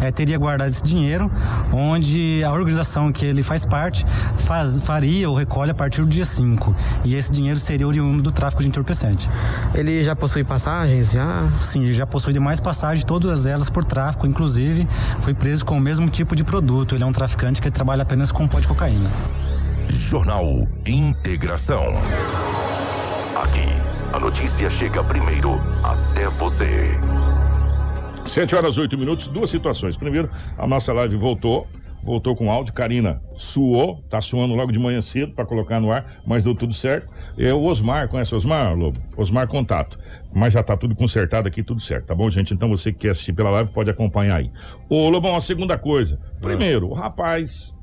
é, teria guardado esse dinheiro, onde a organização que ele faz parte faz, faria ou recolhe a partir do dia 5. E esse dinheiro seria oriundo do tráfico de entorpecente. Ele já possui passagens? Já? Sim, ele já possui demais passagens, todas elas por tráfico. Inclusive, foi preso com o mesmo tipo de produto. Ele é um traficante que trabalha apenas com pó de cocaína. Jornal Integração. Aqui, a notícia chega primeiro até você. 7 horas 8 minutos, duas situações. Primeiro, a nossa live voltou. Voltou com áudio, Karina suou, tá suando logo de manhã cedo para colocar no ar, mas deu tudo certo. É o Osmar, conhece o Osmar, Lobo? Osmar Contato. Mas já tá tudo consertado aqui, tudo certo, tá bom, gente? Então você que quer assistir pela live pode acompanhar aí. Ô, Lobão, a segunda coisa. Primeiro, o rapaz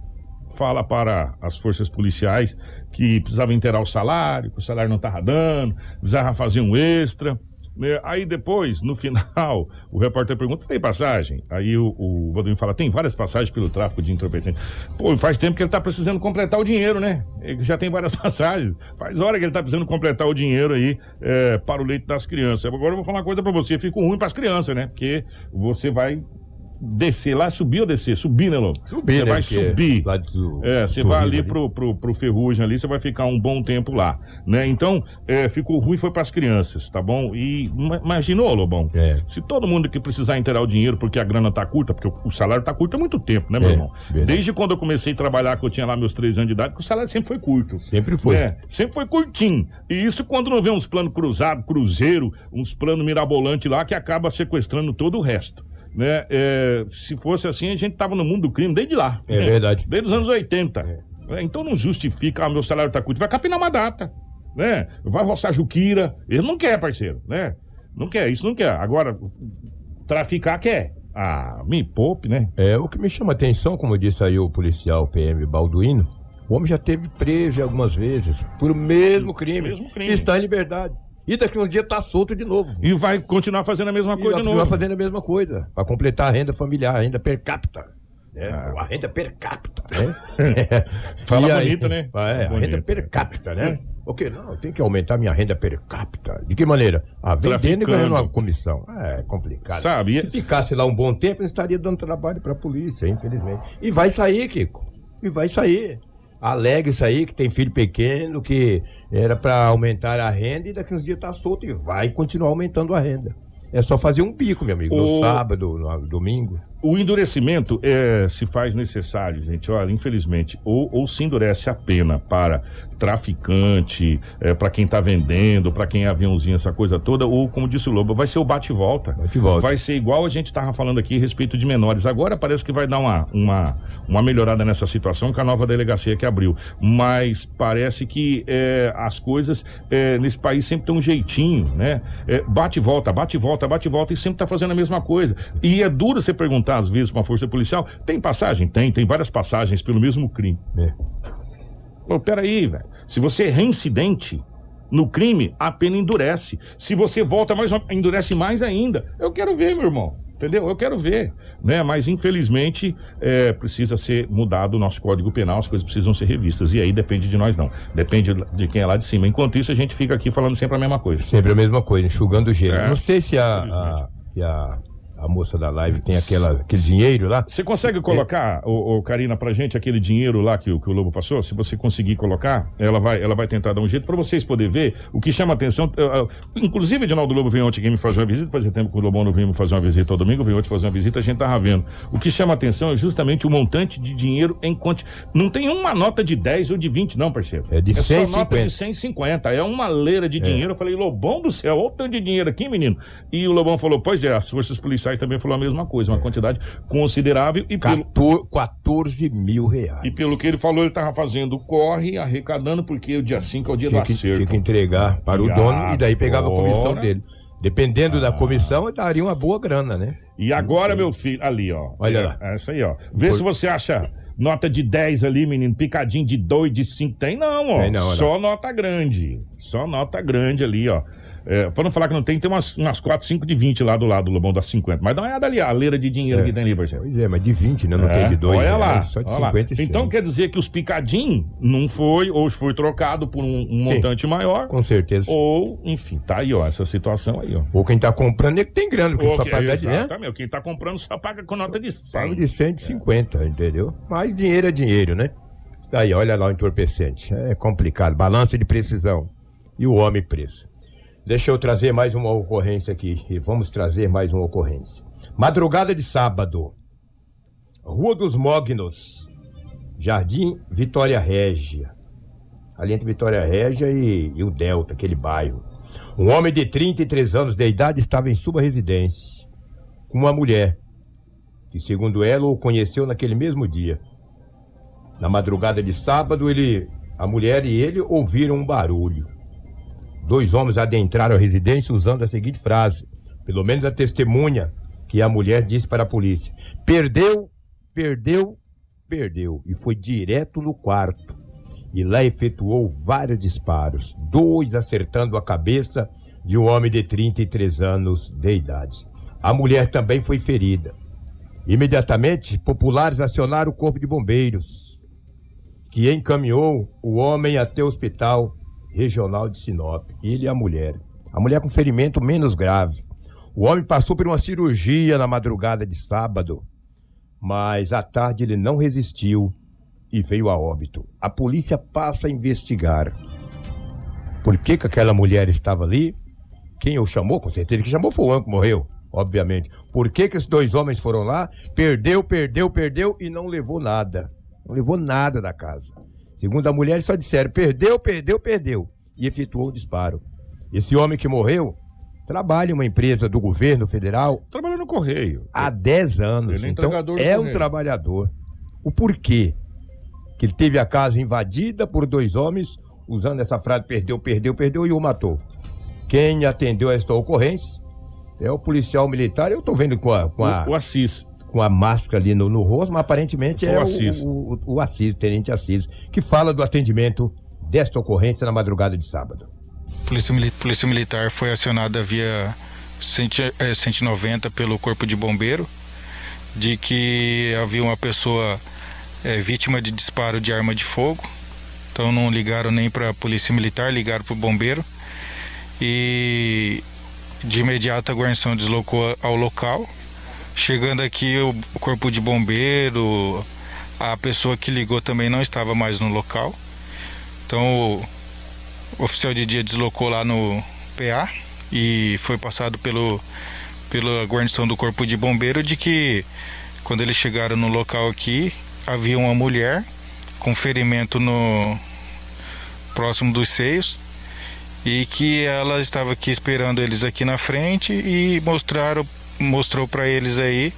fala para as forças policiais que precisava inteirar o salário, que o salário não estava dando, precisava fazer um extra. Né? Aí depois, no final, o repórter pergunta: tem passagem? Aí o, o fala: tem várias passagens pelo tráfico de entorpecente. Pô, faz tempo que ele está precisando completar o dinheiro, né? Ele já tem várias passagens. Faz hora que ele está precisando completar o dinheiro aí é, para o leite das crianças. Agora eu vou falar uma coisa para você: fica ruim para as crianças, né? Porque você vai descer lá, subir ou descer? Subir, né, Lobo? Subir, Você né, vai subir. lá do- é, você vai ali ali. pro, pro, pro Ferrugem ali, você vai ficar um bom tempo lá, né? Então, é, ficou ruim foi para as crianças, tá bom? E ima- imaginou, Lobão? É. Se todo mundo que precisar inteirar o dinheiro porque a grana tá curta, porque o, o salário tá curto há muito tempo, né, meu É, irmão? verdade. Desde quando eu comecei a trabalhar, que eu tinha lá meus três anos de idade, que o salário sempre foi curto. Sempre foi. É, sempre foi curtinho. E isso quando não vê uns planos cruzados, cruzeiro, uns planos mirabolantes lá que acaba sequestrando todo o resto. Né? É, se fosse assim, a gente tava no mundo do crime desde lá. É verdade. Desde os anos 80. É, então não justifica, ah, meu salário tá curto. Vai capinar uma data, né? Vai roçar juquira. Ele não quer, parceiro, né? Não quer, isso não quer. Agora, traficar quer. Ah, me poupe, né? É, o que me chama atenção, como disse aí o policial PM Balduino, o homem já teve preso algumas vezes por o mesmo crime. Mesmo crime. Está em liberdade. E daqui uns dias tá solto de novo. E vai continuar fazendo a mesma E coisa vai de novo. fazendo a mesma coisa. Para completar a renda familiar, a renda per capita. né? Ah. A renda per capita, né? Fala E aí- bonito, né? É, a Bonito. renda per capita, né? O que? Não, tem que aumentar minha renda per capita. De que maneira? Ah, vendendo e ganhando uma comissão. É complicado. Sabe? Se ficasse lá um bom tempo, não estaria dando trabalho pra polícia, infelizmente. E vai sair, Kiko. E vai sair. Alega isso aí, que tem filho pequeno, que era pra aumentar a renda e daqui uns dias tá solto e vai continuar aumentando a renda. É só fazer um pico, meu amigo, no O- sábado, no domingo. O endurecimento é, se faz necessário, gente. Olha, infelizmente, ou, ou se endurece a pena para traficante, é, para quem tá vendendo, para quem é aviãozinho, essa coisa toda, ou, como disse o Lobo, vai ser o bate-volta. Bate-volta. Vai ser igual a gente tava falando aqui a respeito de menores. Agora parece que vai dar uma, uma, uma melhorada nessa situação com a nova delegacia que abriu. Mas parece que é, as coisas é, nesse país sempre tem um jeitinho, né? É, bate e volta, bate e volta, e e sempre tá fazendo a mesma coisa. E é duro você perguntar, às vezes, pra uma força policial: tem passagem? Tem, tem várias passagens pelo mesmo crime. É. Pô, peraí, velho. Se você é reincidente no crime, a pena endurece. Se você volta mais, endurece mais ainda. Eu quero ver, meu irmão. Entendeu? Eu quero ver. Né? Mas, infelizmente, é, precisa ser mudado o nosso Código Penal, as coisas precisam ser revistas. E aí depende de nós, não. Depende de quem é lá de cima. Enquanto isso, a gente fica aqui falando sempre a mesma coisa. Sempre a mesma coisa, enxugando o gelo. É, Não sei se a, a, se a, a moça da live tem aquela, aquele dinheiro lá. Você consegue colocar, ô, ô, Karina, pra gente aquele dinheiro lá que, o- que o Lobo passou? Se você conseguir colocar, ela vai, ela vai tentar dar um jeito pra vocês poderem ver o que chama atenção. eh, eh, inclusive, Edinaldo Lobo veio ontem aqui me fazer uma visita, fazia tempo que o Lobão não vinha me fazer uma visita ao domingo, veio ontem fazer uma visita, a gente tava vendo. O que chama atenção é justamente o montante de dinheiro em quanti... Não tem uma nota de 10 ou de 20, não, parceiro. É de só 150. nota de 150. É uma leira de dinheiro. Eu falei, Lobão do céu, olha o tanto de dinheiro aqui, menino. E o Lobão falou, pois é, as forças policiais também falaram a mesma coisa, uma quantidade considerável. E pelo, 14, 14 mil reais. e pelo que ele falou, ele tava fazendo corre, arrecadando, porque o dia 5 é o dia tinha do que, acerto. tinha que entregar para o E dono e daí pegava a comissão dele. Dependendo da comissão, daria uma boa grana, né? E agora, meu filho, ali, ó. Olha é, lá. É isso aí, ó. Vê Por- se você acha nota de 10 ali, menino, picadinho de 2, de 5. Tem não, ó. Tem não, Só nota grande. Só nota grande ali, ó. É, pra não falar que não tem, tem umas, umas 4, 5 de 20 lá do lado do Lobão das 50. Mas dá uma olhada ali, a leira de dinheiro É. que tem ali, parceiro. Pois é, mas de 20, né? Não tem de 2. Olha lá. Só de olha lá. 50 e 100. Então quer dizer que os picadinhos não foi, ou foi trocado por um, um montante maior, Com certeza. ou, enfim, tá aí, ó, essa situação aí, ó. Ou quem tá comprando é que tem grana, porque só paga de, né? Exatamente. Quem tá comprando só paga com nota de 100. Paga de 150, entendeu? Mas dinheiro é dinheiro, né? Isso daí, olha lá o entorpecente. É complicado. Balança de precisão. E o homem preso. Deixa eu trazer mais uma ocorrência aqui. E vamos trazer mais uma ocorrência. Madrugada de sábado. Rua dos Mognos. Jardim Vitória Régia. Ali entre Vitória Régia e, e o Delta, aquele bairro. Um homem de 33 anos de idade estava em sua residência com uma mulher que, segundo ela, o conheceu naquele mesmo dia. Na madrugada de sábado, ele, a mulher e ele ouviram um barulho. Dois homens adentraram a residência usando a seguinte frase, pelo menos a testemunha que a mulher disse para a polícia: Perdeu, perdeu, perdeu. E foi direto no quarto. E lá efetuou vários disparos, dois acertando a cabeça de um homem de 33 anos de idade. A mulher também foi ferida. Imediatamente, populares acionaram o corpo de bombeiros, que encaminhou o homem até o hospital regional de Sinop. Ele e a mulher. A mulher com ferimento menos grave. O homem passou por uma cirurgia na madrugada de sábado, mas à tarde ele não resistiu e veio a óbito. A polícia passa a investigar. Por que, que aquela mulher estava ali? Quem o chamou? Com certeza que chamou foi o homem que morreu, obviamente. Por que, que esses dois homens foram lá? Perdeu, perdeu, perdeu e não levou nada. Não levou nada da casa. Segundo a mulher, eles só disseram: perdeu, perdeu, perdeu. E efetuou o disparo. Esse homem que morreu trabalha em uma empresa do governo federal Trabalhou no correio. há 10 anos. Ele é então, é um trabalhador. O porquê? Que ele teve a casa invadida por dois homens, usando essa frase perdeu, perdeu, perdeu e o matou. Quem atendeu a esta ocorrência é o policial militar. Eu tô vendo com a, com a, O, o Assis. Com a máscara ali no, no rosto, mas aparentemente Foi é o o, Assis. o, o, o Assis, Tenente Assis, que fala do atendimento desta ocorrência na madrugada de sábado. Polícia, Polícia Militar foi acionada via 100, eh, 190 pelo Corpo de Bombeiro de que havia uma pessoa eh, vítima de disparo de arma de fogo. Então não ligaram nem para a Polícia Militar, ligaram para o bombeiro. E de imediato a guarnição deslocou ao local. Chegando aqui, o Corpo de Bombeiro, a pessoa que ligou também não estava mais no local. Então o o oficial de dia deslocou lá no PA e foi passado pelo pela guarnição do corpo de bombeiro de que quando eles chegaram no local aqui havia uma mulher com ferimento no próximo dos seios e que ela estava aqui esperando eles aqui na frente e mostraram mostrou para eles aí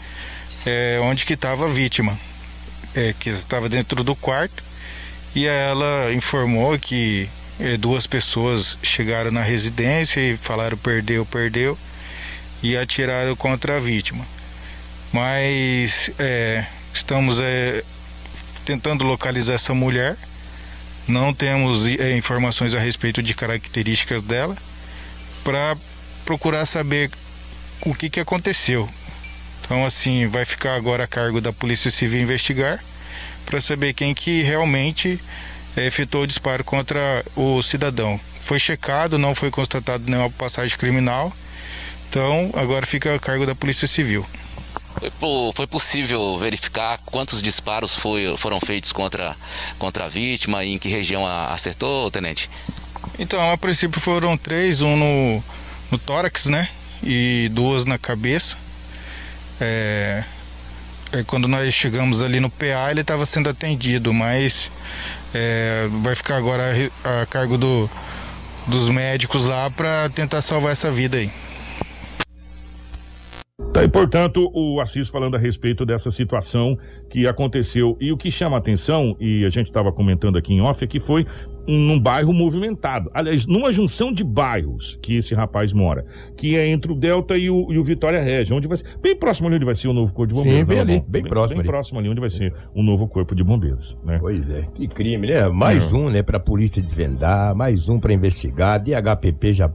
é, onde que estava a vítima é, que estava dentro do quarto e ela informou que eh, duas pessoas chegaram na residência e falaram perdeu, perdeu e atiraram contra a vítima. Mas eh, estamos eh, tentando localizar essa mulher. Não temos eh, informações a respeito de características dela para procurar saber o que, que aconteceu. Então assim vai ficar agora a cargo da Polícia Civil investigar para saber quem que realmente eh, efetuou o disparo contra o cidadão. Foi checado, não foi constatado nenhuma passagem criminal. Então, agora fica a cargo da Polícia Civil. Foi possível verificar quantos disparos foi- foram feitos contra, contra a vítima e em que região a- acertou, tenente? Então, a princípio foram três, um no, no tórax, né? E duas na cabeça. É, é, quando nós chegamos ali no PA, ele estava sendo atendido, mas é, vai ficar agora a, a cargo do, dos médicos lá para tentar salvar essa vida aí. Tá, e, portanto, o Assis falando a respeito dessa situação que aconteceu. E o que chama a atenção, e a gente estava comentando aqui em off, é que foi num bairro movimentado. Aliás, numa junção de bairros que esse rapaz mora, que é entre o Delta e o, e o Vitória Regia, onde vai ser, bem próximo ali onde vai ser o novo Corpo de Sim, Bombeiros. bem né, ali, Lobão? bem próximo Bem ali. próximo ali onde vai ser o novo Corpo de Bombeiros, né? Pois é, que crime, né? Mais um, né, pra polícia desvendar, mais um pra investigar. DHPP já,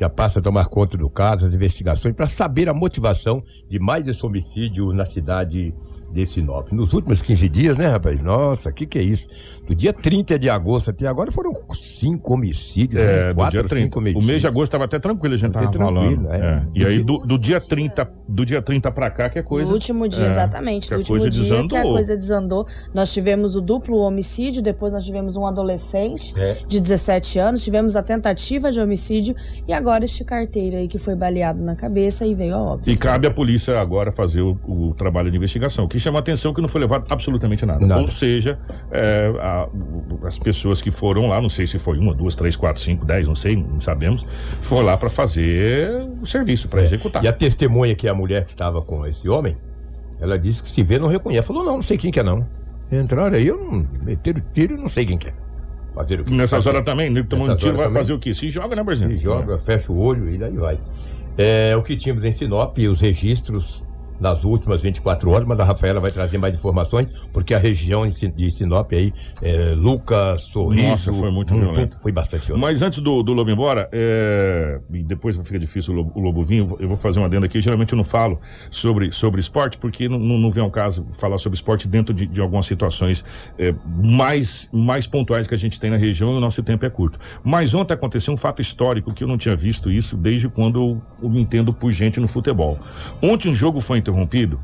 já passa a tomar conta do caso, as investigações, para saber a motivação de mais esse homicídio na cidade de Sinop. Nos últimos 15 dias, né, rapaz? Nossa, o que, que é isso? Do dia 30 de agosto até agora foram cinco homicídios, É, né? do Quatro, dia 30. cinco O mês homicídios. de agosto estava até tranquilo, a gente Até tava falando. tranquilo, é. É. E Do aí, dia- do, do dia 30, do dia 30 pra cá, que é coisa. No último dia, é, exatamente. que a No último coisa dia que a desandou. coisa desandou. Nós tivemos o duplo homicídio, depois nós tivemos um adolescente É. de 17 anos, tivemos a tentativa de homicídio e agora este carteiro aí que foi baleado na cabeça e veio a óbito. E cabe à polícia agora fazer o, o trabalho de investigação. O que chama a atenção é que não foi levado absolutamente nada. Nada. Ou seja, é, a- as pessoas que foram lá, não sei se foi uma, duas, três, quatro, cinco, dez, não sei, não sabemos, foi lá para fazer o serviço, para É. executar. E a testemunha que é a mulher que estava com esse homem, ela disse que se vê não reconhece. Falou, não, não sei quem que é não. Entraram aí, eu não meteram tiro, não sei quem que é. Fazer o quê? Nessas horas também, né, tomando tiro, vai também. fazer o quê? Se joga, né, Brasil? Se joga, fecha o olho e daí vai. É, o que tínhamos em Sinop, os registros nas últimas 24 horas, mas a Rafaela vai trazer mais informações, porque a região de Sinop aí, é, Lucas, Sorriso... Nossa, foi muito Mutum, violento. Foi bastante violento. Mas antes do, do Lobo embora, é, e depois fica difícil o Lobo, o Lobo vir, eu vou- fazer uma adenda aqui. Geralmente eu não falo sobre, sobre esporte, porque não, não, vem ao caso falar sobre esporte dentro de, de algumas situações é, mais, mais pontuais que a gente tem na região e o nosso tempo é curto. Mas ontem aconteceu um fato histórico que eu não tinha visto isso desde quando eu, eu me entendo por gente no futebol. Ontem um jogo foi interrompido.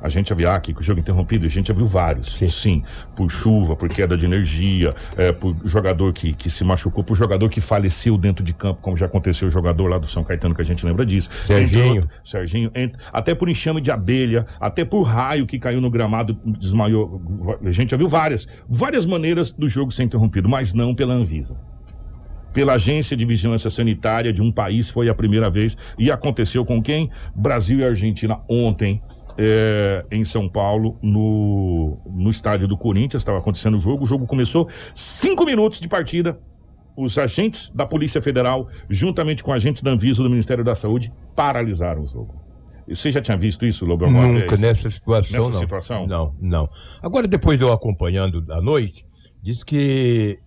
A gente viu ah, aqui que o jogo interrompido, a gente já viu vários. Sim. por chuva, por queda de energia, é, por jogador que, que se machucou, por jogador que faleceu dentro de campo, como já aconteceu o jogador lá do São Caetano, que a gente lembra disso. Serginho. Entre outros, Serginho. ent- até por enxame de abelha, até por raio que caiu no gramado, desmaiou. A gente já viu várias, várias maneiras do jogo ser interrompido, mas não pela Anvisa pela Agência de Vigilância Sanitária de um país foi a primeira vez e aconteceu com quem? Brasil e Argentina ontem é, em São Paulo no, no estádio do Corinthians estava acontecendo o jogo. O jogo começou cinco minutos de partida. Os agentes da Polícia Federal, juntamente com agentes da Anvisa do Ministério da Saúde, paralisaram o jogo. Você já tinha visto isso, Lobo? alguma Nunca nessa situação, Nessa não. situação? Não, não. Agora, depois eu acompanhando à noite, diz que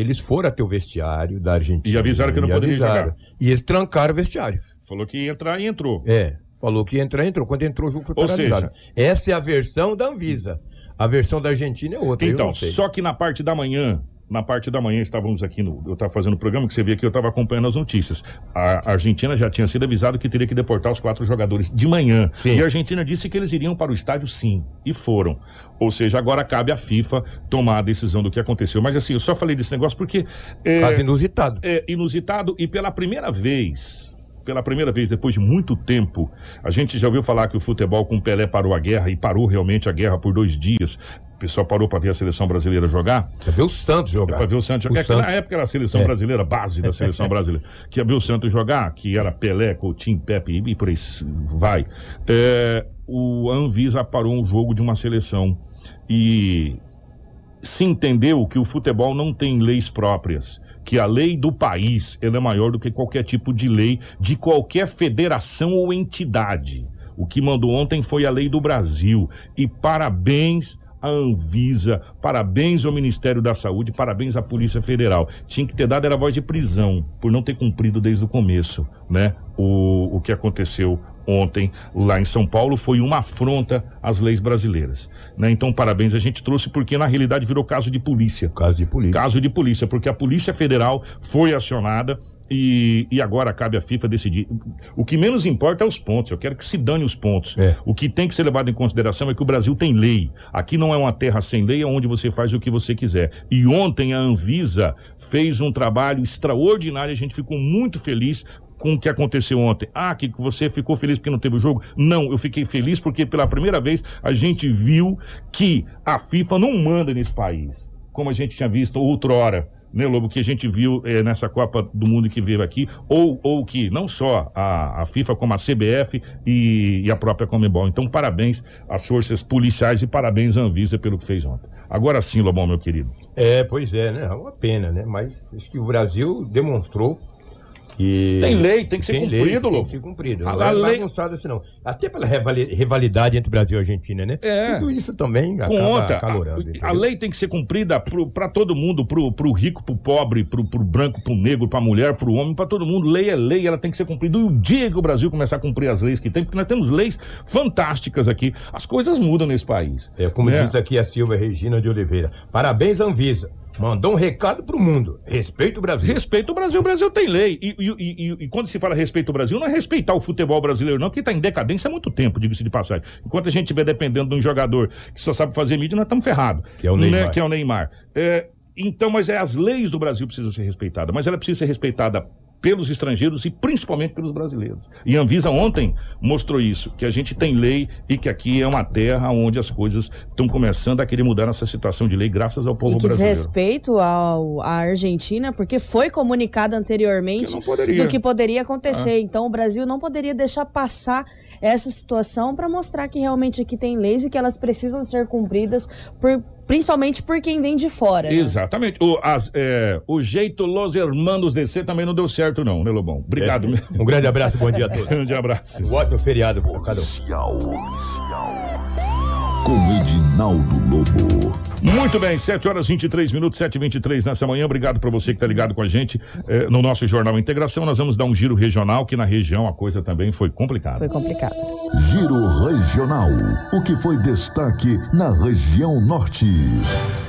eles foram até o vestiário da Argentina. E avisaram que não e poderia avisaram. jogar. E eles trancaram o vestiário. Falou que ia entrar e entrou. É, falou que ia entrar, entrou. Quando entrou, o jogo foi Ou paralisado. Essa é a versão da Anvisa. A versão da Argentina é outra. Então, só que na parte da manhã, na parte da manhã estávamos aqui no, eu estava fazendo o programa que você vê aqui, eu estava acompanhando as notícias. A Argentina já tinha sido avisado que teria que deportar os quatro jogadores de manhã. Sim. E a Argentina disse que eles iriam para o estádio sim, e foram. Ou seja, agora cabe à FIFA tomar a decisão do que aconteceu. Mas assim, eu só falei desse negócio porque é, Caso inusitado. é inusitado e pela primeira vez, pela primeira vez depois de muito tempo, a gente já ouviu falar que o futebol com Pelé parou a guerra e parou realmente a guerra por dois dias. O pessoal parou para ver a seleção brasileira jogar. Quer ver o Santos jogar. Para ver o Santos jogar. O que na Santos. época era a seleção É. brasileira, base da seleção brasileira. Que ia ver o Santos jogar, que era Pelé, Coutinho, Pepe e por aí vai. É, o Anvisa parou um jogo de uma seleção e se entendeu que o futebol não tem leis próprias, que a lei do país é maior do que qualquer tipo de lei de qualquer federação ou entidade. O que mandou ontem foi a lei do Brasil. E parabéns à Anvisa, parabéns ao Ministério da Saúde, parabéns à Polícia Federal. Tinha que ter dado era voz de prisão por não ter cumprido desde o começo, né? O, o que aconteceu ontem lá em São Paulo foi uma afronta às leis brasileiras, né? Então parabéns a gente trouxe porque na realidade virou caso de polícia. Caso de polícia. Caso de polícia, porque a Polícia Federal foi acionada e, e agora cabe à FIFA decidir. O que menos importa é os pontos. Eu quero que se dane os pontos. É. O que tem que ser levado em consideração é que o Brasil tem lei. Aqui não é uma terra sem lei, é onde você faz o que você quiser. E ontem a Anvisa fez um trabalho extraordinário. A gente ficou muito feliz com o que aconteceu ontem. Ah, que você ficou feliz porque não teve o jogo? Não, eu fiquei feliz porque pela primeira vez a gente viu que a FIFA não manda nesse país, como a gente tinha visto outrora. Né, Lobo, que a gente viu eh, nessa Copa do Mundo que veio aqui, ou, ou que não só a, a FIFA, como a CBF e, e a própria Comembol. Então, parabéns às forças policiais e parabéns à Anvisa pelo que fez ontem. Agora sim, Lobão, meu querido. É, pois é, né? É uma pena, né? Mas acho que o Brasil demonstrou Tem lei, tem que ser tem cumprido, lei, tem louco. que ser cumprido. A Não é lei- bagunçado assim, não. Até pela rivali- rivalidade entre Brasil e Argentina, né? É. Tudo isso também Conta. A, a lei tem que ser cumprida para todo mundo, pro, pro rico, pro pobre, pro, pro branco, pro negro, pra mulher, pro homem, pra todo mundo. Lei é lei, ela tem que ser cumprida. E o dia que o Brasil começar a cumprir as leis que tem, porque nós temos leis fantásticas aqui, as coisas mudam nesse país. É como né? diz aqui a Silva Regina de Oliveira. Parabéns, Anvisa. Mandou um recado pro mundo. Respeita o Brasil. Respeita o Brasil, o Brasil tem lei. E, e- e- e- quando se fala respeito ao Brasil, não é respeitar o futebol brasileiro, não, que está em decadência há muito tempo, diga-se de passagem. Enquanto a gente estiver dependendo de um jogador que só sabe fazer mídia, nós estamos ferrados. Que é o Neymar. Né? Que é o Neymar. É, então, mas é, as leis do Brasil precisam ser respeitadas, mas ela precisa ser respeitada pelos estrangeiros e principalmente pelos brasileiros. E a Anvisa ontem mostrou isso, que a gente tem lei e que aqui é uma terra onde as coisas estão começando a querer mudar nessa situação de lei graças ao E povo que diz brasileiro. respeito ao, à Argentina, porque foi comunicado anteriormente Que do que poderia acontecer. Então o Brasil não poderia deixar passar essa situação para mostrar que realmente aqui tem leis e que elas precisam ser cumpridas, por- principalmente por quem vem de fora. né? Exatamente. O, as- é, o jeito Los Hermanos descer também não deu certo, não, né, Lobão? Obrigado. É. Um grande abraço, bom dia a todos. Grande abraço. Um ótimo feriado pra cada um. Policial. Com Edinaldo Lobo. Muito bem, 7 horas 23 minutos, 7 e 23 nessa manhã. Obrigado para você que está ligado com a gente eh, no nosso Jornal Integração. Nós vamos dar um giro regional, que na região a coisa também foi complicada. Foi complicado. Giro Regional. O que foi destaque na região norte?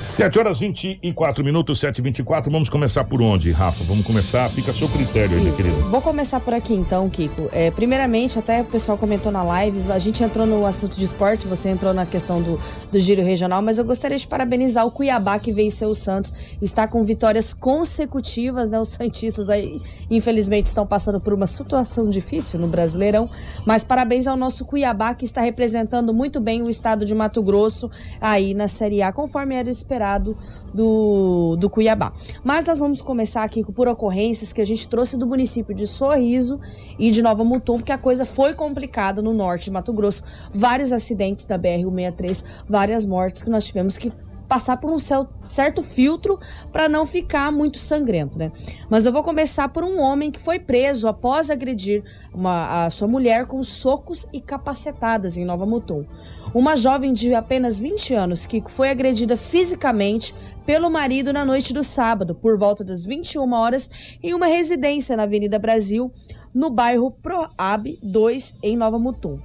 7 horas 24 minutos, 7 e 24 Vamos começar por onde, Rafa? Vamos começar, fica a seu critério aí, minha querida. Vou começar por aqui então, Kiko. É, primeiramente, até o pessoal comentou na live, a gente entrou no assunto de esporte, você entrou na questão do, do giro regional, mas eu gostaria de parabenizar o Cuiabá que venceu o Santos. Está com vitórias consecutivas, né? Os Santistas aí, infelizmente, estão passando por uma situação difícil no Brasileirão. Mas parabéns ao nosso Cuiabá que está representando muito bem o estado de Mato Grosso aí na Série A, conforme era esperado do, do Cuiabá. Mas nós vamos começar aqui por ocorrências que a gente trouxe do município de Sorriso e de Nova Mutum, porque a coisa foi complicada no norte de Mato Grosso. Vários acidentes da BR-163, várias mortes que nós tivemos que passar por um certo filtro para não ficar muito sangrento, né? Mas eu vou começar por um homem que foi preso após agredir uma, a sua mulher com socos e capacetadas em Nova Mutum. Uma jovem de apenas 20 anos que foi agredida fisicamente pelo marido na noite do sábado, por volta das 21 horas, em uma residência na Avenida Brasil, no bairro Proab 2, em Nova Mutum.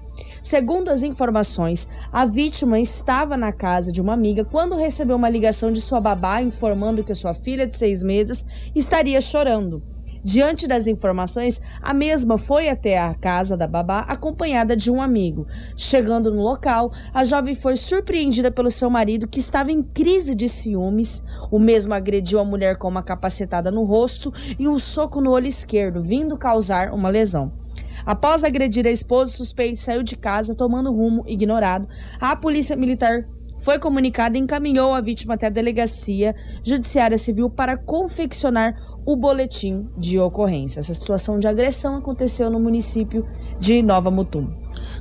Segundo as informações, a vítima estava na casa de uma amiga quando recebeu uma ligação de sua babá informando que sua filha de seis meses estaria chorando. Diante das informações, a mesma foi até a casa da babá acompanhada de um amigo. Chegando no local, a jovem foi surpreendida pelo seu marido, que estava em crise de ciúmes. O mesmo agrediu a mulher com uma capacetada no rosto e um soco no olho esquerdo, vindo causar uma lesão. Após agredir a esposa, o suspeito saiu de casa tomando rumo ignorado. A polícia militar foi comunicada e encaminhou a vítima até a delegacia judiciária civil para confeccionar o boletim de ocorrência. Essa situação de agressão aconteceu no município de Nova Mutum.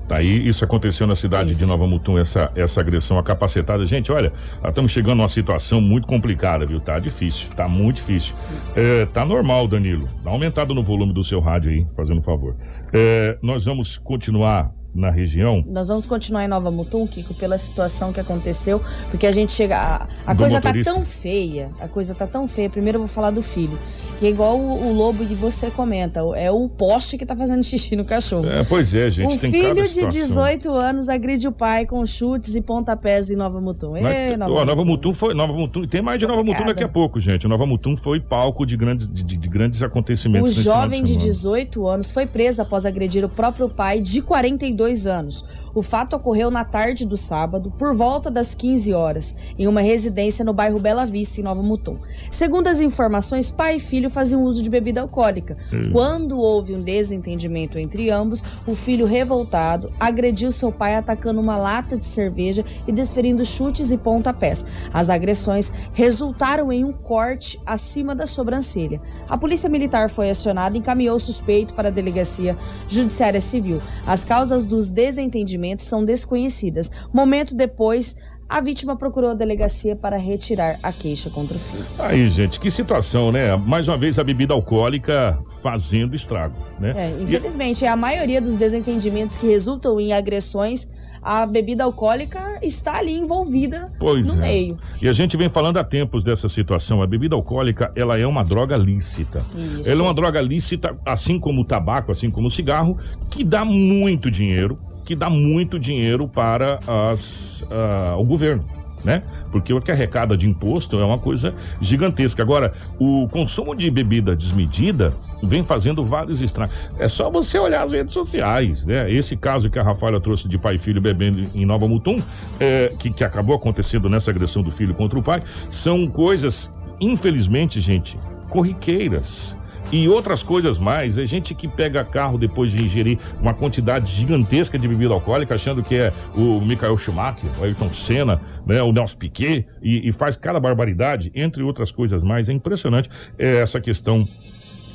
Tá aí, isso aconteceu na cidade Isso. de Nova Mutum, essa, essa agressão a capacetada. Gente, olha, estamos chegando numa situação muito complicada, viu? Tá difícil, tá muito difícil. É, tá normal, Danilo. Dá uma aumentada no volume do seu rádio aí, fazendo um favor. É, nós vamos continuar na região. Nós vamos continuar em Nova Mutum, Kiko, pela situação que aconteceu, porque a gente chega. A, a coisa motorista? tá tão feia, a coisa tá tão feia. Primeiro eu vou falar do filho, que é igual o, o lobo que você comenta, é o poste que tá fazendo xixi no cachorro. É, pois é, gente, um tem filho de situação. 18 anos agride o pai com chutes e pontapés em Nova Mutum. Mas, Ê, ó, Nova Mutum foi. Nova Mutum, tem mais de Nova Mutum daqui a pouco, gente. Nova Mutum foi palco de grandes, de, de- de grandes acontecimentos. O jovem de semana. 18 anos foi preso após agredir o próprio pai de 42 anos. O fato ocorreu na tarde do sábado, por volta das 15 horas, em uma residência no bairro Bela Vista, em Nova Mutum. Segundo as informações, pai e filho faziam uso de bebida alcoólica. Quando houve um desentendimento entre ambos, o filho revoltado agrediu seu pai atacando uma lata de cerveja e desferindo chutes e pontapés. As agressões resultaram em um corte acima da sobrancelha. A polícia militar foi acionada e encaminhou o suspeito para a delegacia judiciária civil. As causas dos desentendimentos são desconhecidas. Momento depois, A vítima procurou a delegacia para retirar a queixa contra o filho. Aí, gente, que situação, né? Mais uma vez a bebida alcoólica fazendo estrago, né? É, infelizmente, a maioria dos desentendimentos que resultam em agressões, a bebida alcoólica está ali envolvida Pois no é. meio. E a gente vem falando há tempos dessa situação. A bebida alcoólica, ela é uma droga lícita. Isso. Ela é uma droga lícita, assim como o tabaco, assim como o cigarro, que dá muito dinheiro, que dá muito dinheiro para as, ah, o governo. Né? Porque o que arrecada de imposto é uma coisa gigantesca. Agora, o consumo de bebida desmedida vem fazendo vários estragos. É só você olhar as redes sociais, né? Esse caso que a Rafaela trouxe de pai e filho bebendo em Nova Mutum, é, que, que acabou acontecendo nessa agressão do filho contra o pai, são coisas, infelizmente, gente, corriqueiras. E outras coisas mais, é gente que pega carro depois de ingerir uma quantidade gigantesca de bebida alcoólica, achando que é o Michael Schumacher, o Ayrton Senna, né, o Nelson Piquet, e, e faz cada barbaridade, entre outras coisas mais. É impressionante é, essa questão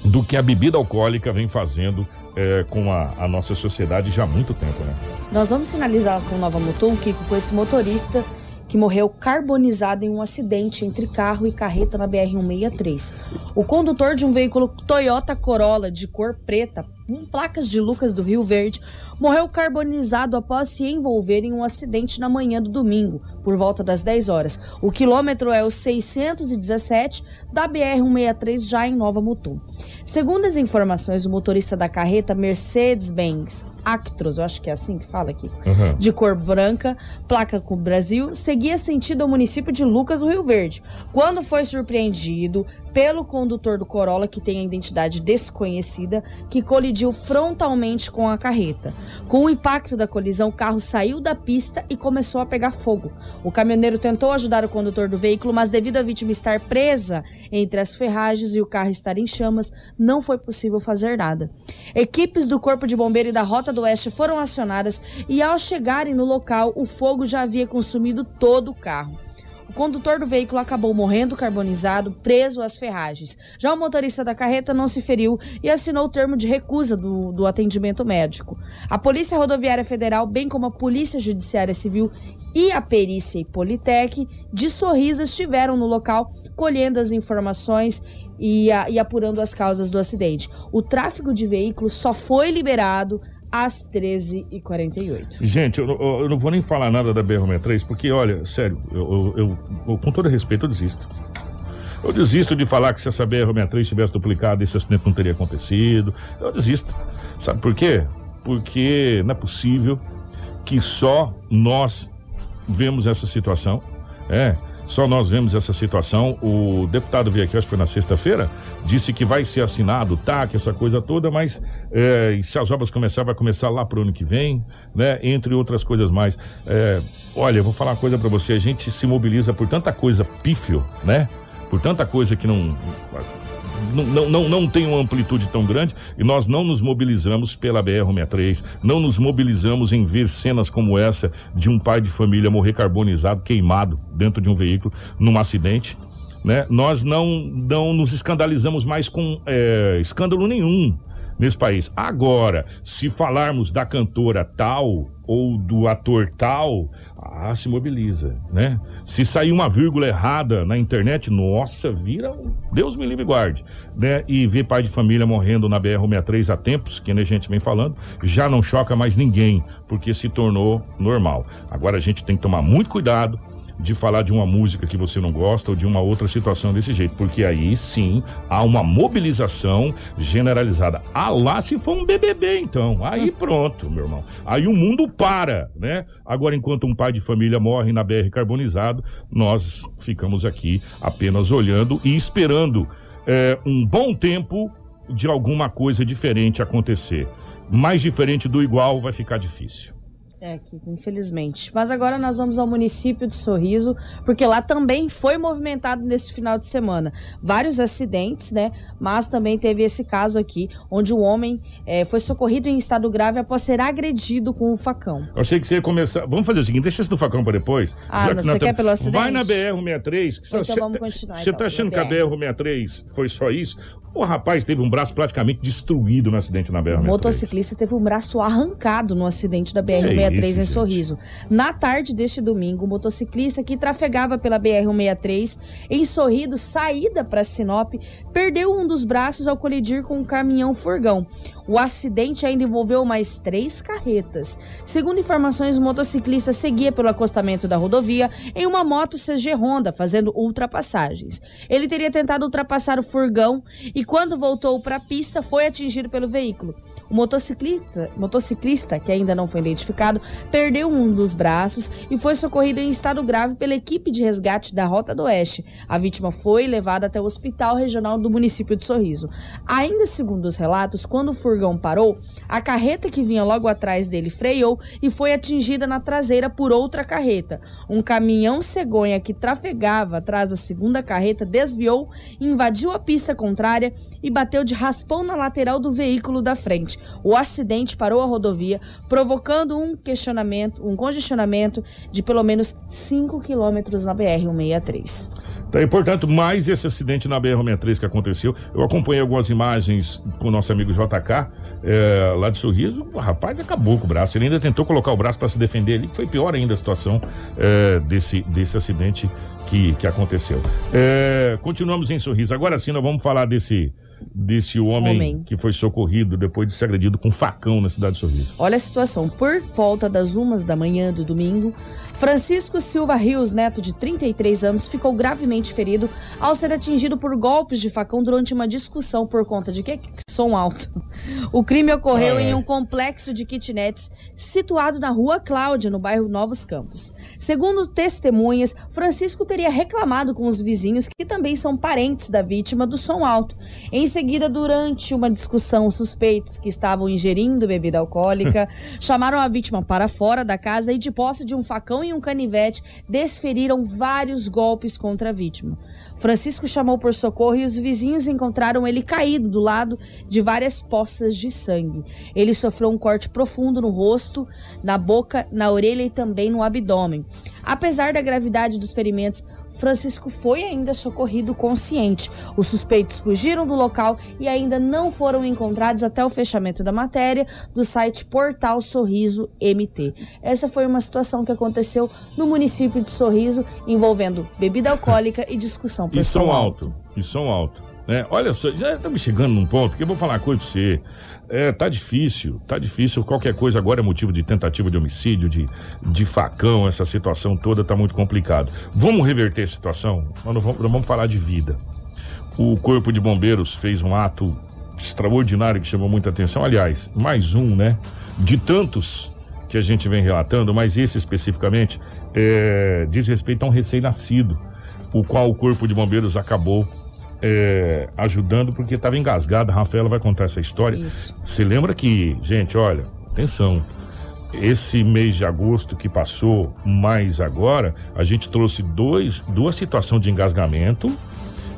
do que a bebida alcoólica vem fazendo é, com a, a nossa sociedade já há muito tempo, né? Nós vamos finalizar com Nova Mutum, Kiko, com esse motorista que morreu carbonizado em um acidente entre carro e carreta na BR-163. O condutor de um veículo Toyota Corolla de cor preta, com placas de Lucas do Rio Verde, morreu carbonizado após se envolver em um acidente na manhã do domingo, por volta das 10 horas. O quilômetro é o 617 da BR-163, já em Nova Mutum. Segundo as informações, o motorista da carreta Mercedes-Benz Actros, eu acho que é assim que fala aqui, Uhum. de cor branca, placa com Brasil, seguia sentido ao município de Lucas do Rio Verde, quando foi surpreendido pelo condutor do Corolla, que tem a identidade desconhecida, que colidiu frontalmente com a carreta. Com o impacto da colisão, o carro saiu da pista e começou a pegar fogo. O caminhoneiro tentou ajudar o condutor do veículo, mas devido à vítima estar presa entre as ferragens e o carro estar em chamas, não foi possível fazer nada. Equipes do Corpo de Bombeiro e da Rota do Oeste foram acionadas e, ao chegarem no local, o fogo já havia consumido todo o carro. O condutor do veículo acabou morrendo carbonizado, preso às ferragens. Já o motorista da carreta não se feriu e assinou o termo de recusa do, do atendimento médico. A Polícia Rodoviária Federal, bem como a Polícia Judiciária Civil e a Perícia e Politec de Sorriso estiveram no local colhendo as informações e, a- e apurando as causas do acidente. O tráfego de veículos só foi liberado às 13h48. Gente, eu, não- eu não vou nem falar nada da BR-63, porque, olha, sério, eu, eu- eu- com todo respeito, eu desisto. Eu desisto de falar que se essa BR-63 tivesse duplicado, esse acidente não teria acontecido. Eu desisto. Sabe por quê? Porque não é possível que só nós vemos essa situação. É, só nós vemos essa situação. O deputado veio aqui, acho que foi na sexta-feira, disse que vai ser assinado o TAC, essa coisa toda, mas é, se as obras começar, vai começar lá pro ano que vem, né? Entre outras coisas mais. É, olha, eu vou falar uma coisa para você, a gente se mobiliza por tanta coisa pífio, né? Por tanta coisa que não não, não, não, tem uma amplitude tão grande e nós não nos mobilizamos pela BR-63, não nos mobilizamos em ver cenas como essa de um pai de família morrer carbonizado, queimado dentro de um veículo num acidente. Né? Nós não, não nos escandalizamos mais com é, escândalo nenhum nesse país. Agora, se falarmos da cantora tal ou do ator tal, ah, se mobiliza, né? Se sair uma vírgula errada na internet, nossa, vira, um- Deus me livre e guarde, né? E ver pai de família morrendo na BR-63 há tempos, que a gente vem falando, já não choca mais ninguém, porque se tornou normal. Agora a gente tem que tomar muito cuidado de falar de uma música que você não gosta ou de uma outra situação desse jeito, porque aí sim há uma mobilização generalizada. Ah lá se for um BBB então, aí pronto, meu irmão. Aí o mundo para, né? Agora enquanto um pai de família morre na BR carbonizado, nós ficamos aqui apenas olhando e esperando é, um bom tempo de alguma coisa diferente acontecer. Mais diferente do igual vai ficar difícil. É, Kiko, infelizmente. Mas agora nós vamos ao município de Sorriso, porque lá também foi movimentado nesse final de semana. Vários acidentes, né? Mas também teve esse caso aqui, onde o homem eh, foi socorrido em estado grave após ser agredido com um facão. Eu achei que você ia começar. Vamos fazer o seguinte: deixa esse do facão para depois. Ah, não, que você quer pelo acidente? Vai na BR-163. que Então você- vamos você- continuar, Você então, tá achando que a BR-163 foi só isso? O rapaz teve um braço praticamente destruído no acidente na O BR-163. motociclista teve o braço arrancado no acidente da É BR-163. BR-163 isso, em gente? Sorriso. Na tarde deste domingo, o motociclista que trafegava pela BR-163 em Sorrido, saída para Sinop, perdeu um dos braços ao colidir com um caminhão furgão. O acidente ainda envolveu mais três carretas. Segundo informações, o motociclista seguia pelo acostamento da rodovia em uma moto CG Honda, fazendo ultrapassagens. Ele teria tentado ultrapassar o furgão e, quando voltou para a pista, foi atingido pelo veículo. O motociclista, motociclista, que ainda não foi identificado, perdeu um dos braços e foi socorrido em estado grave pela equipe de resgate da Rota do Oeste. A vítima foi levada até o hospital regional do município de Sorriso. Ainda segundo os relatos, quando o furgão parou, a carreta que vinha logo atrás dele freou e foi atingida na traseira por outra carreta. Um caminhão cegonha que trafegava atrás da segunda carreta desviou, invadiu a pista contrária e bateu de raspão na lateral do veículo da frente. O acidente parou a rodovia, provocando um questionamento, um congestionamento de pelo menos 5 quilômetros na BR-163. Tá, e, portanto, mais esse acidente na BR-63 que aconteceu. Eu acompanhei algumas imagens com o nosso amigo JK, é, lá de Sorriso. O rapaz acabou com o braço. Ele ainda tentou colocar o braço para se defender ali, que foi pior ainda a situação é, desse, desse acidente que, que aconteceu. É, continuamos em Sorriso. Agora sim, nós vamos falar desse, desse homem, Homem. que foi socorrido depois de ser agredido com um facão na cidade de Sorriso. Olha a situação. Por volta das umas da manhã do domingo, Francisco Silva Rios, neto de 33 anos, ficou gravemente ferido ao ser atingido por golpes de facão durante uma discussão por conta de que som alto. O crime ocorreu Ah, é. em um complexo de kitnets situado na Rua Cláudia, no bairro Novos Campos. Segundo testemunhas, Francisco teria reclamado com os vizinhos que também são parentes da vítima do som alto. Em seguida, durante uma discussão, os suspeitos que estavam ingerindo bebida alcoólica chamaram a vítima para fora da casa e, de posse de um facão e um canivete, desferiram vários golpes contra a vítima. Francisco chamou por socorro e os vizinhos encontraram ele caído do lado de várias poças de sangue. Ele sofreu um corte profundo no rosto, na boca, na orelha e também no abdômen. Apesar da gravidade dos ferimentos, Francisco foi ainda socorrido consciente. Os suspeitos fugiram do local e ainda não foram encontrados até o fechamento da matéria do site Portal Sorriso MT. Essa foi uma situação que aconteceu no município de Sorriso, envolvendo bebida alcoólica e discussão por E som som alto. E som alto. Né? Olha só, já estamos chegando num ponto que eu vou falar uma coisa pra você. É, tá difícil, tá difícil. Qualquer coisa agora é motivo de tentativa de homicídio, de, de facão, essa situação toda tá muito complicado. Vamos reverter a situação? Nós não vamos, vamos falar de vida. O Corpo de Bombeiros fez um ato extraordinário que chamou muita atenção. Aliás, mais um, né? De tantos que a gente vem relatando, mas esse especificamente é, diz respeito a um recém-nascido, o qual o Corpo de Bombeiros acabou é, ajudando porque estava engasgado. A Rafaela vai contar essa história. Isso. Você lembra que, gente, olha, atenção. Esse mês de agosto que passou, mais agora, a gente trouxe dois, duas situações de engasgamento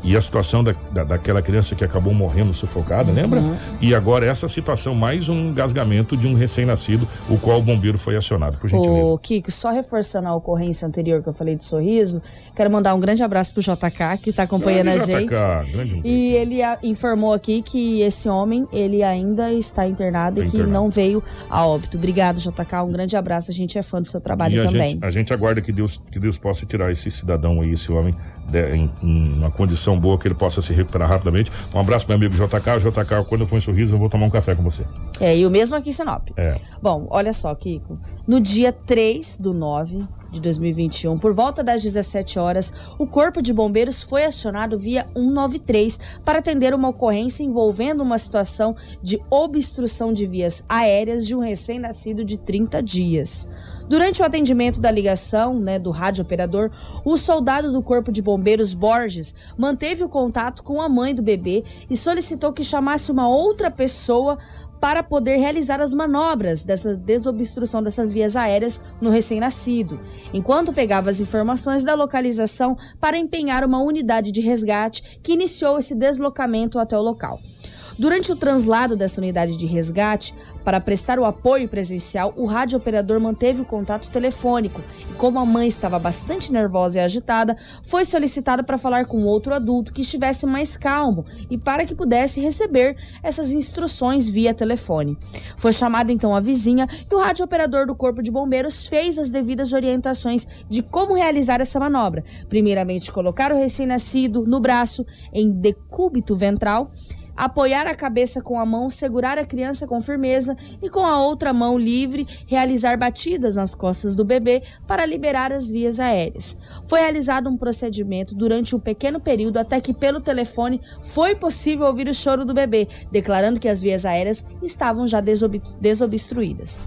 e a situação da, da- daquela criança que acabou morrendo sufocada, lembra? E agora essa situação, mais um engasgamento de um recém-nascido, o qual o bombeiro foi acionado, por gentileza. Ô, Kiko, só reforçando a ocorrência anterior que eu falei de sorriso, quero mandar um grande abraço pro JK, que tá acompanhando a Grande gente. JK, grande um E ele a- informou aqui que esse homem, ele ainda está internado Tá e que internado. não veio a óbito. Obrigado, JK, um grande abraço. A gente é fã do seu trabalho e a também. gente, a gente aguarda que Deus, que Deus possa tirar esse cidadão aí, esse homem, em, em uma condição boa, que ele possa se recuperar rapidamente. Um abraço, meu amigo JK. JK, quando eu for em sorriso, eu vou tomar um café com você. É, e o mesmo aqui em Sinop. É. Bom, olha só, Kiko. No dia 3 do 9 de 2021, por volta das 17 horas, o Corpo de Bombeiros foi acionado via 193 para atender uma ocorrência envolvendo uma situação de obstrução de vias aéreas de um recém-nascido de 30 dias. Durante o atendimento da ligação né, do rádio operador, o soldado do Corpo de Bombeiros Borges manteve o contato com a mãe do bebê e solicitou que chamasse uma outra pessoa para poder realizar as manobras dessa desobstrução dessas vias aéreas no recém-nascido, enquanto pegava as informações da localização para empenhar uma unidade de resgate que iniciou esse deslocamento até o local. Durante o translado dessa unidade de resgate, para prestar o apoio presencial, o rádio operador manteve o contato telefônico e, como a mãe estava bastante nervosa e agitada, foi solicitado para falar com outro adulto que estivesse mais calmo e para que pudesse receber essas instruções via telefone. Foi chamada então a vizinha e o rádio operador do Corpo de Bombeiros fez as devidas orientações de como realizar essa manobra. Primeiramente, colocar o recém-nascido no braço em decúbito ventral apoiar a cabeça com a mão, segurar a criança com firmeza e com a outra mão livre realizar batidas nas costas do bebê para liberar as vias aéreas. Foi realizado um procedimento durante um pequeno período até que pelo telefone foi possível ouvir o choro do bebê, declarando que as vias aéreas estavam já desob desobstruídas.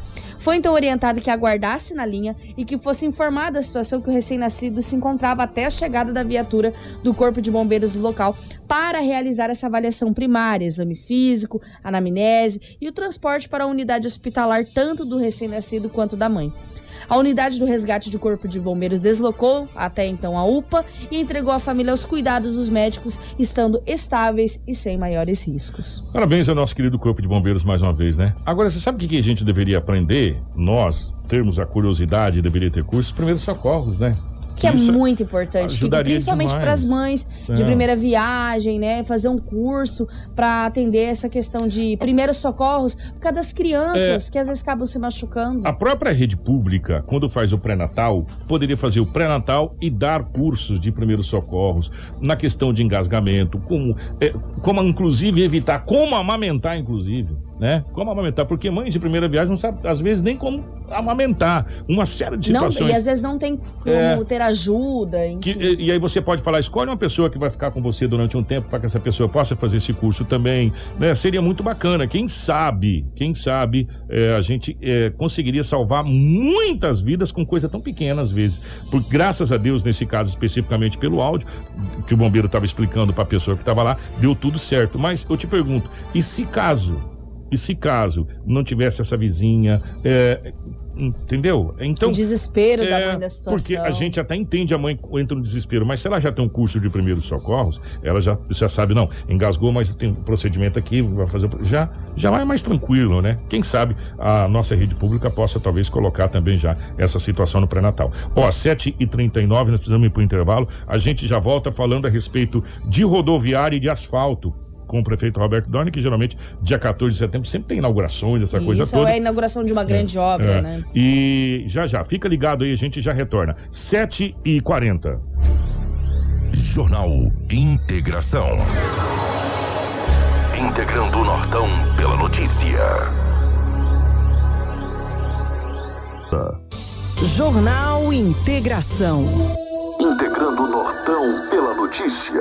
Foi então orientado que aguardasse na linha e que fosse informada da situação que o recém-nascido se encontrava até a chegada da viatura do Corpo de Bombeiros do local para realizar essa avaliação primária, exame físico, anamnese e o transporte para a unidade hospitalar tanto do recém-nascido quanto da mãe. A unidade do resgate de corpo de bombeiros deslocou até então a UPA e entregou a família aos cuidados dos médicos, estando estáveis e sem maiores riscos. Parabéns ao nosso querido corpo de bombeiros mais uma vez, né? Agora, você sabe o que a gente deveria aprender? Nós, termos a curiosidade, deveria ter cursos, primeiros socorros, né? Que Isso é muito importante, Fico, principalmente para as mães de é. primeira viagem, né? Fazer um curso para atender essa questão de primeiros socorros por causa das crianças é. que às vezes acabam se machucando. A própria rede pública, quando faz o pré-natal, poderia fazer o pré-natal e dar cursos de primeiros socorros na questão de engasgamento, como, é, como inclusive evitar, como amamentar, inclusive né? Como amamentar? Porque mães de primeira viagem não sabem, às vezes, nem como amamentar. Uma série de situações. Não, e às vezes não tem como é, ter ajuda. Que, e, e, aí você pode falar, escolhe uma pessoa que vai ficar com você durante um tempo para que essa pessoa possa fazer esse curso também. Né? Seria muito bacana. Quem sabe, quem sabe, é, a gente é, conseguiria salvar muitas vidas com coisa tão pequena às vezes. Por, graças a Deus, nesse caso especificamente pelo áudio, que o bombeiro estava explicando para a pessoa que estava lá, deu tudo certo. Mas eu te pergunto, e se caso e se caso não tivesse essa vizinha, é, entendeu? Então, o desespero é, da mãe da situação. Porque a gente até entende a mãe entra no desespero, mas se ela já tem um curso de primeiros socorros, ela já, já sabe, não, engasgou, mas tem um procedimento aqui, vai fazer já já vai mais tranquilo, né? Quem sabe a nossa rede pública possa talvez colocar também já essa situação no pré-natal. Ó, 7h39, nós precisamos ir para o intervalo. A gente já volta falando a respeito de rodoviária e de asfalto com o prefeito Roberto Dorne, que geralmente dia 14 de setembro sempre tem inaugurações, essa Isso, coisa toda. é a inauguração de uma grande é, obra, é. né? E já já, fica ligado aí, a gente já retorna. 7 e 40 Jornal Integração. Integrando o Nortão pela notícia. Jornal Integração. Integrando o Nortão pela notícia.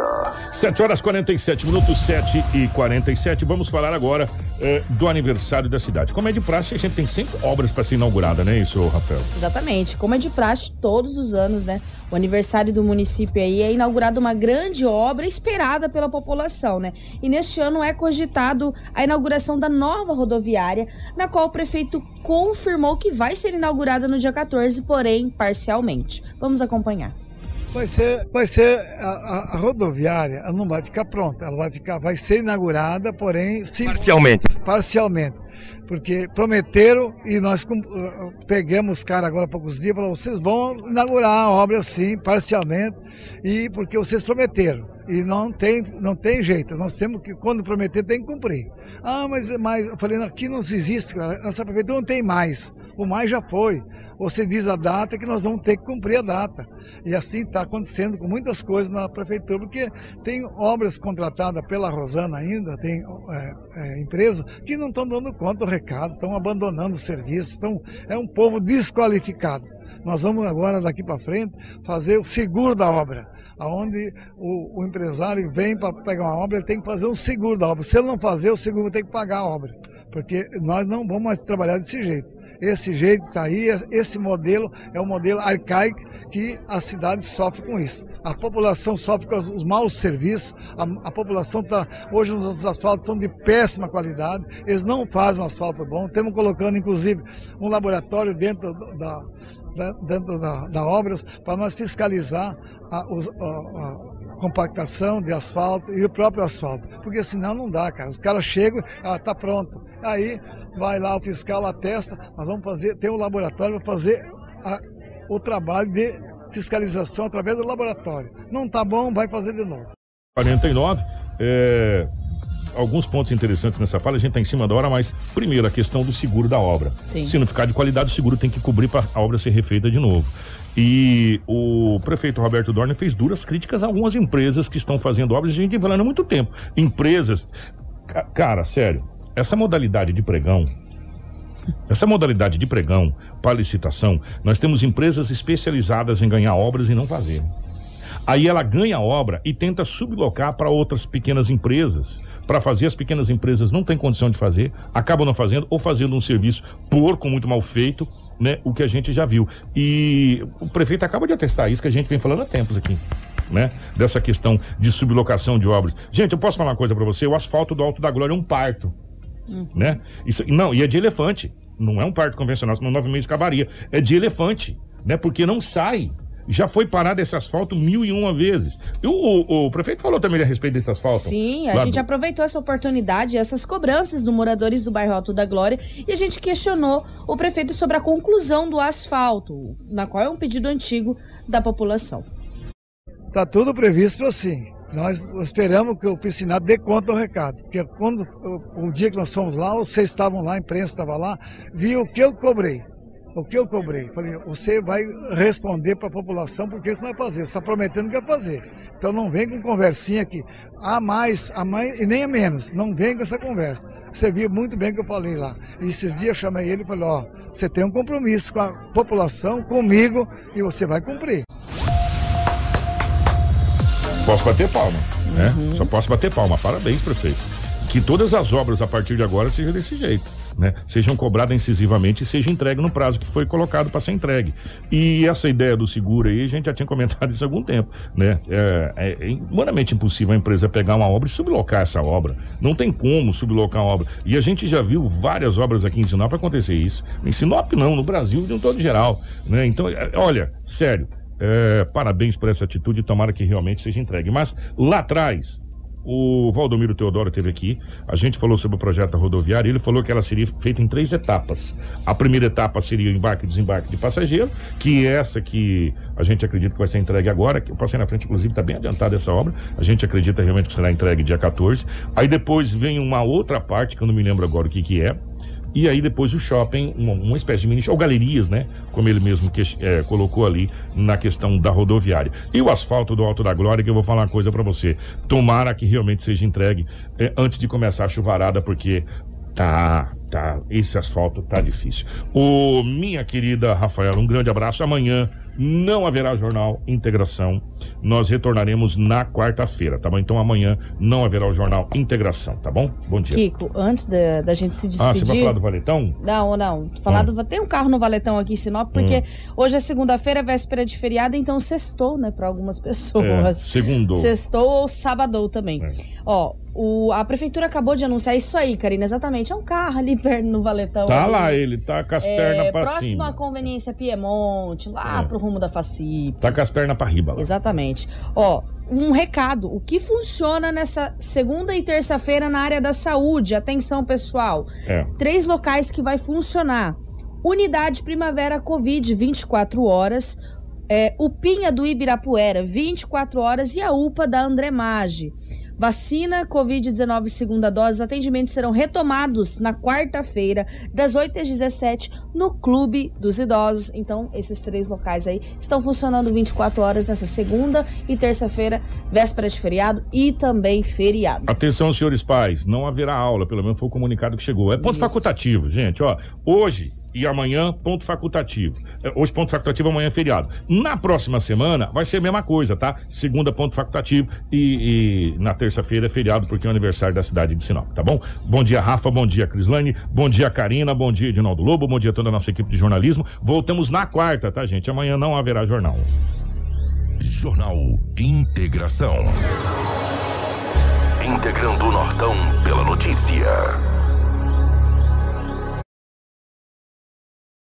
7 horas 47 minutos, 7 e 47. Vamos falar agora eh, do aniversário da cidade. Como é de praxe, a gente tem sempre obras para ser inaugurada, né? Isso, Rafael? Exatamente. Como é de praxe, todos os anos, né? O aniversário do município aí é inaugurada uma grande obra esperada pela população, né? E neste ano é cogitado a inauguração da nova rodoviária, na qual o prefeito confirmou que vai ser inaugurada no dia 14, porém parcialmente. Vamos acompanhar. Vai ser, vai ser a, a, a, rodoviária, ela não vai ficar pronta, ela vai ficar, vai ser inaugurada, porém sim, parcialmente. Parcialmente, porque prometeram e nós uh, pegamos os caras agora há poucos dias, falaram, vocês vão inaugurar a obra sim, parcialmente, e porque vocês prometeram e não tem, não tem jeito. Nós temos que, quando prometer, tem que cumprir. Ah, mas, mas eu falei, aqui não existe, nossa prefeitura não tem mais. O mais já foi você diz a data que nós vamos ter que cumprir a data. E assim está acontecendo com muitas coisas na prefeitura, porque tem obras contratadas pela Rosana ainda, tem é, é, empresas que não estão dando conta do recado, estão abandonando o serviço, estão, é um povo desqualificado. Nós vamos agora, daqui para frente, fazer o seguro da obra aonde o, o, empresário vem para pegar uma obra, ele tem que fazer um seguro da obra. Se ele não fazer, o seguro tem que pagar a obra, porque nós não vamos mais trabalhar desse jeito esse jeito está aí, esse modelo é um modelo arcaico que a cidade sofre com isso. A população sofre com os maus serviços, a, a população está, hoje os asfaltos são de péssima qualidade, eles não fazem um asfalto bom, estamos colocando inclusive um laboratório dentro da, da dentro da, da obras para nós fiscalizar a, os, a, a, compactação de asfalto e o próprio asfalto. Porque senão não dá, cara. Os caras chegam, ah, tá pronto. Aí vai lá o fiscal atesta, nós vamos fazer, tem um laboratório para fazer a, o trabalho de fiscalização através do laboratório. Não tá bom, vai fazer de novo. 49, é, alguns pontos interessantes nessa fala, a gente está em cima da hora, mas primeiro a questão do seguro da obra. Sim. Se não ficar de qualidade, o seguro tem que cobrir para a obra ser refeita de novo. E o prefeito Roberto Dorner fez duras críticas a algumas empresas que estão fazendo obras a gente vem falando há muito tempo. Empresas. Ca- Cara, sério, essa modalidade de pregão. Essa modalidade de pregão para licitação, nós temos empresas especializadas em ganhar obras e não fazer. Aí ela ganha a obra e tenta sublocar para outras pequenas empresas. Para fazer, as pequenas empresas não têm condição de fazer, acabam não fazendo ou fazendo um serviço porco, muito mal feito, né? O que a gente já viu. E o prefeito acaba de atestar isso que a gente vem falando há tempos aqui. Né? Dessa questão de sublocação de obras. Gente, eu posso falar uma coisa para você: o asfalto do Alto da Glória é um parto né? Isso, não, e é de elefante. Não é um parto convencional, senão nove meses acabaria. É de elefante, né? Porque não sai. Já foi parado esse asfalto mil e uma vezes. E o, o- o prefeito falou também a respeito desse asfalto. Sim, a gente do- aproveitou essa oportunidade, essas cobranças dos moradores do bairro Alto da Glória e a gente questionou o prefeito sobre a conclusão do asfalto, na qual é um pedido antigo da população. Está tudo previsto assim. Nós esperamos que o piscinado dê conta do recado. Porque quando o, o dia que nós fomos lá, vocês estavam lá, a imprensa estava lá, viu o que eu cobrei. O que eu cobrei? Falei, você vai responder para a população porque você vai fazer. Você está prometendo que vai fazer. Então não vem com conversinha aqui. A mais, a mais e nem a menos. Não vem com essa conversa. Você viu muito bem o que eu falei lá. E esses dias eu chamei ele e falei, ó, você tem um compromisso com a população, comigo, e você vai cumprir. Posso bater palma, né? Uhum. Só posso bater palma. Parabéns, prefeito. Que todas as obras a partir de agora sejam desse jeito, né? Sejam cobradas incisivamente e sejam entregues no prazo que foi colocado para ser entregue. E essa ideia do seguro aí, a gente já tinha comentado isso há algum tempo, né? É, é, é humanamente impossível a empresa pegar uma obra e sublocar essa obra. Não tem como sublocar a obra. E a gente já viu várias obras aqui em Sinop acontecer isso. Em Sinop não, no Brasil de um todo geral, né? Então, é, olha, sério, é, parabéns por essa atitude tomara que realmente seja entregue. Mas lá atrás, o Valdomiro Teodoro esteve aqui, a gente falou sobre o projeto e ele falou que ela seria feita em três etapas. A primeira etapa seria o embarque e desembarque de passageiro, que é essa que a gente acredita que vai ser entregue agora, que eu passei na frente, inclusive, está bem adiantada essa obra, a gente acredita realmente que será entregue dia 14. Aí depois vem uma outra parte, que eu não me lembro agora o que que é, e aí depois o shopping, uma, uma espécie de mini ou galerias, né? Como ele mesmo que, é, colocou ali na questão da rodoviária. E o asfalto do Alto da Glória, que eu vou falar uma coisa pra você. Tomara que realmente seja entregue é, antes de começar a chuvarada, porque tá, tá, esse asfalto tá difícil. Ô, minha querida Rafaela, um grande abraço. Amanhã não haverá jornal Integração. Nós retornaremos na quarta-feira, tá bom? Então amanhã não haverá o jornal Integração, tá bom? Bom dia. Kiko, antes da, da gente se Ah, despedir. você vai falar do Valetão? Não, não. Falar do- Tem um carro no Valetão aqui em Sinop, porque Hum. hoje é segunda-feira, é véspera de feriado, então sextou, né, para algumas É, pessoas. segundou. Sextou ou sabadou também. É. Ó, o, a prefeitura acabou de anunciar isso aí, Karina, exatamente. É um carro ali perto no Valetão. Tá ali. lá ele, tá com as É, pernas pra próximo cima. à conveniência Piemonte, lá É. pro rumo da Facip. Tá com as pernas pra riba lá. Exatamente. Ó, um recado. O que funciona nessa segunda e terça-feira na área da saúde? Atenção, pessoal. É. Três locais que vai funcionar. Unidade Primavera Covid, 24 horas. É, UPinha do Ibirapuera, 24 horas. E a UPA da Andremage. Vacina Covid-19 segunda dose, os atendimentos serão retomados na quarta-feira, das 8 às 17, no Clube dos Idosos. Então, esses três locais aí estão funcionando 24 horas nessa segunda e terça-feira, véspera de feriado e também feriado. Atenção, senhores pais, não haverá aula, pelo menos foi o comunicado que chegou. É ponto facultativo, gente, ó. Hoje e amanhã, ponto facultativo. É, Hoje, ponto facultativo, amanhã é feriado. Na próxima semana, vai ser a mesma coisa, tá? Segunda, ponto facultativo e, e na terça-feira é feriado, porque é o aniversário da cidade de Sinop, tá bom? Bom dia, Rafa, bom dia, Crislane, bom dia, Karina, bom dia, Edinaldo Lobo, bom dia a toda a nossa equipe de jornalismo. Voltamos na quarta, tá, gente? Amanhã não haverá jornal. Jornal Integração. Integrando o Nortão pela notícia.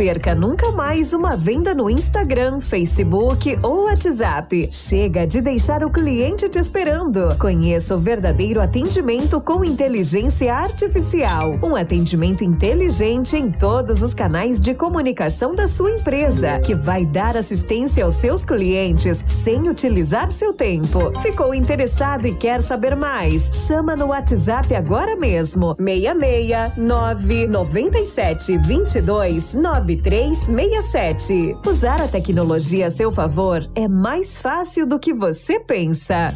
Perca nunca mais uma venda no Instagram, Facebook ou WhatsApp. Chega de deixar o cliente te esperando. Conheça o verdadeiro atendimento com inteligência artificial. Um atendimento inteligente em todos os canais de comunicação da sua empresa, que vai dar assistência aos seus clientes sem utilizar seu tempo. Ficou interessado e quer saber mais? Chama no WhatsApp agora mesmo. 66 997 22 9367. Usar a tecnologia a seu favor é mais fácil do que você pensa.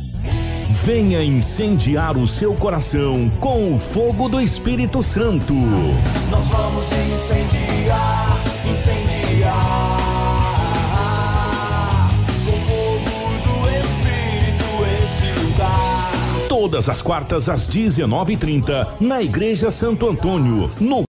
Venha incendiar o seu coração com o fogo do Espírito Santo. Nós vamos incendiar, incendiar. Com fogo do Espírito esse lugar. Todas as quartas às 19h30 na Igreja Santo Antônio, no